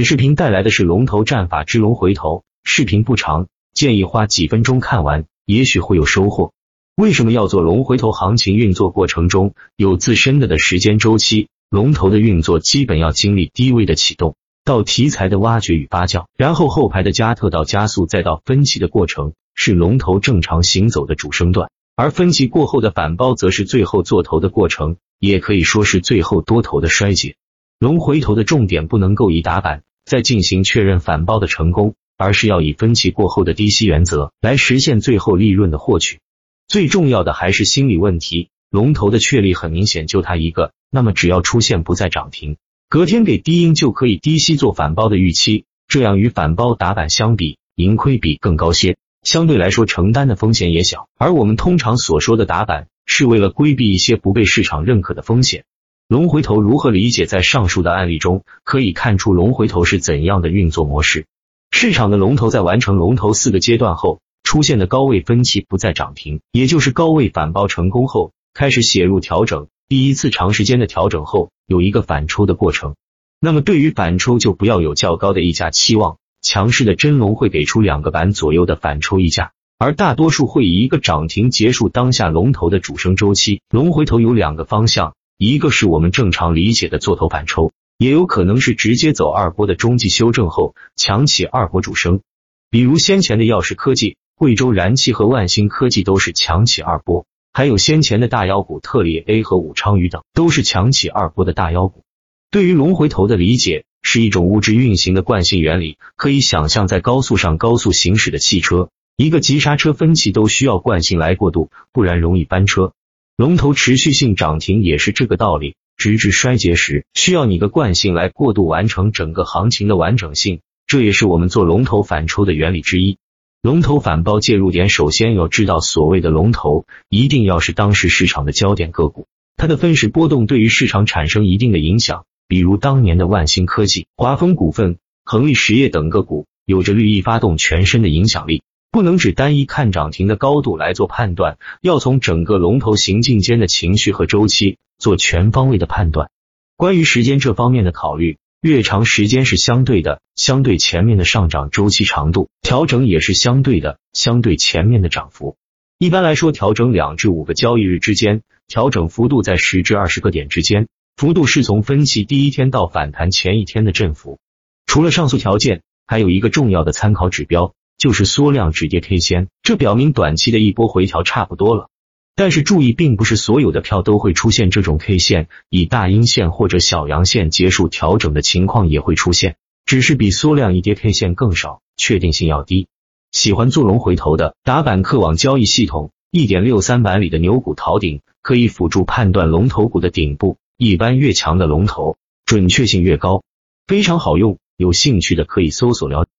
本视频带来的是龙头战法之龙回头，视频不长，建议花几分钟看完，也许会有收获。为什么要做龙回头？行情运作过程中有自身的的时间周期，龙头的运作基本要经历低位的启动，到题材的挖掘与发酵，然后后排的加特到加速，再到分歧的过程，是龙头正常行走的主升段。而分歧过后的反包，则是最后做头的过程，也可以说是最后多头的衰竭。龙回头的重点不能够以打板再进行确认反包的成功，而是要以分歧过后的低吸原则来实现最后利润的获取。最重要的还是心理问题，龙头的确立很明显就它一个，那么只要出现不再涨停，隔天给低音就可以低吸做反包的预期，这样与反包打板相比，盈亏比更高些，相对来说承担的风险也小。而我们通常所说的打板，是为了规避一些不被市场认可的风险。龙回头如何理解？在上述的案例中，可以看出龙回头是怎样的运作模式。市场的龙头在完成龙头四个阶段后，出现的高位分歧不再涨停，也就是高位反包成功后，开始写入调整。第一次长时间的调整后，有一个反抽的过程。那么对于反抽，就不要有较高的溢价期望。强势的真龙会给出两个板左右的反抽溢价，而大多数会以一个涨停结束当下龙头的主升周期。龙回头有两个方向。一个是我们正常理解的做头反抽，也有可能是直接走二波的中继修正后强起二波主升，比如先前的耀世科技、贵州燃气和万兴科技都是强起二波，还有先前的大妖股特力 A 和武昌鱼等都是强起二波的大妖股。对于龙回头的理解是一种物质运行的惯性原理，可以想象在高速上高速行驶的汽车，一个急刹车分歧都需要惯性来过渡，不然容易翻车。龙头持续性涨停也是这个道理，直至衰竭时，需要你的惯性来过渡完成整个行情的完整性，这也是我们做龙头反抽的原理之一。龙头反包介入点，首先要知道，所谓的龙头一定要是当时市场的焦点个股，它的分时波动对于市场产生一定的影响，比如当年的万兴科技、华丰股份、恒力实业等个股，有着绿意发动全身的影响力。不能只单一看涨停的高度来做判断，要从整个龙头行进间的情绪和周期做全方位的判断。关于时间这方面的考虑，越长时间是相对的，相对前面的上涨周期长度，调整也是相对的，相对前面的涨幅。一般来说，调整两至五个交易日之间，调整幅度在十至二十个点之间，幅度是从分歧第一天到反弹前一天的振幅。除了上述条件，还有一个重要的参考指标。就是缩量止跌 K 线，这表明短期的一波回调差不多了。但是注意，并不是所有的票都会出现这种 K 线，以大阴线或者小阳线结束调整的情况也会出现，只是比缩量一跌 K 线更少，确定性要低。喜欢做龙回头的，打板客网交易系统一点六三版里的牛股逃顶可以辅助判断龙头股的顶部，一般越强的龙头准确性越高，非常好用。有兴趣的可以搜索了解。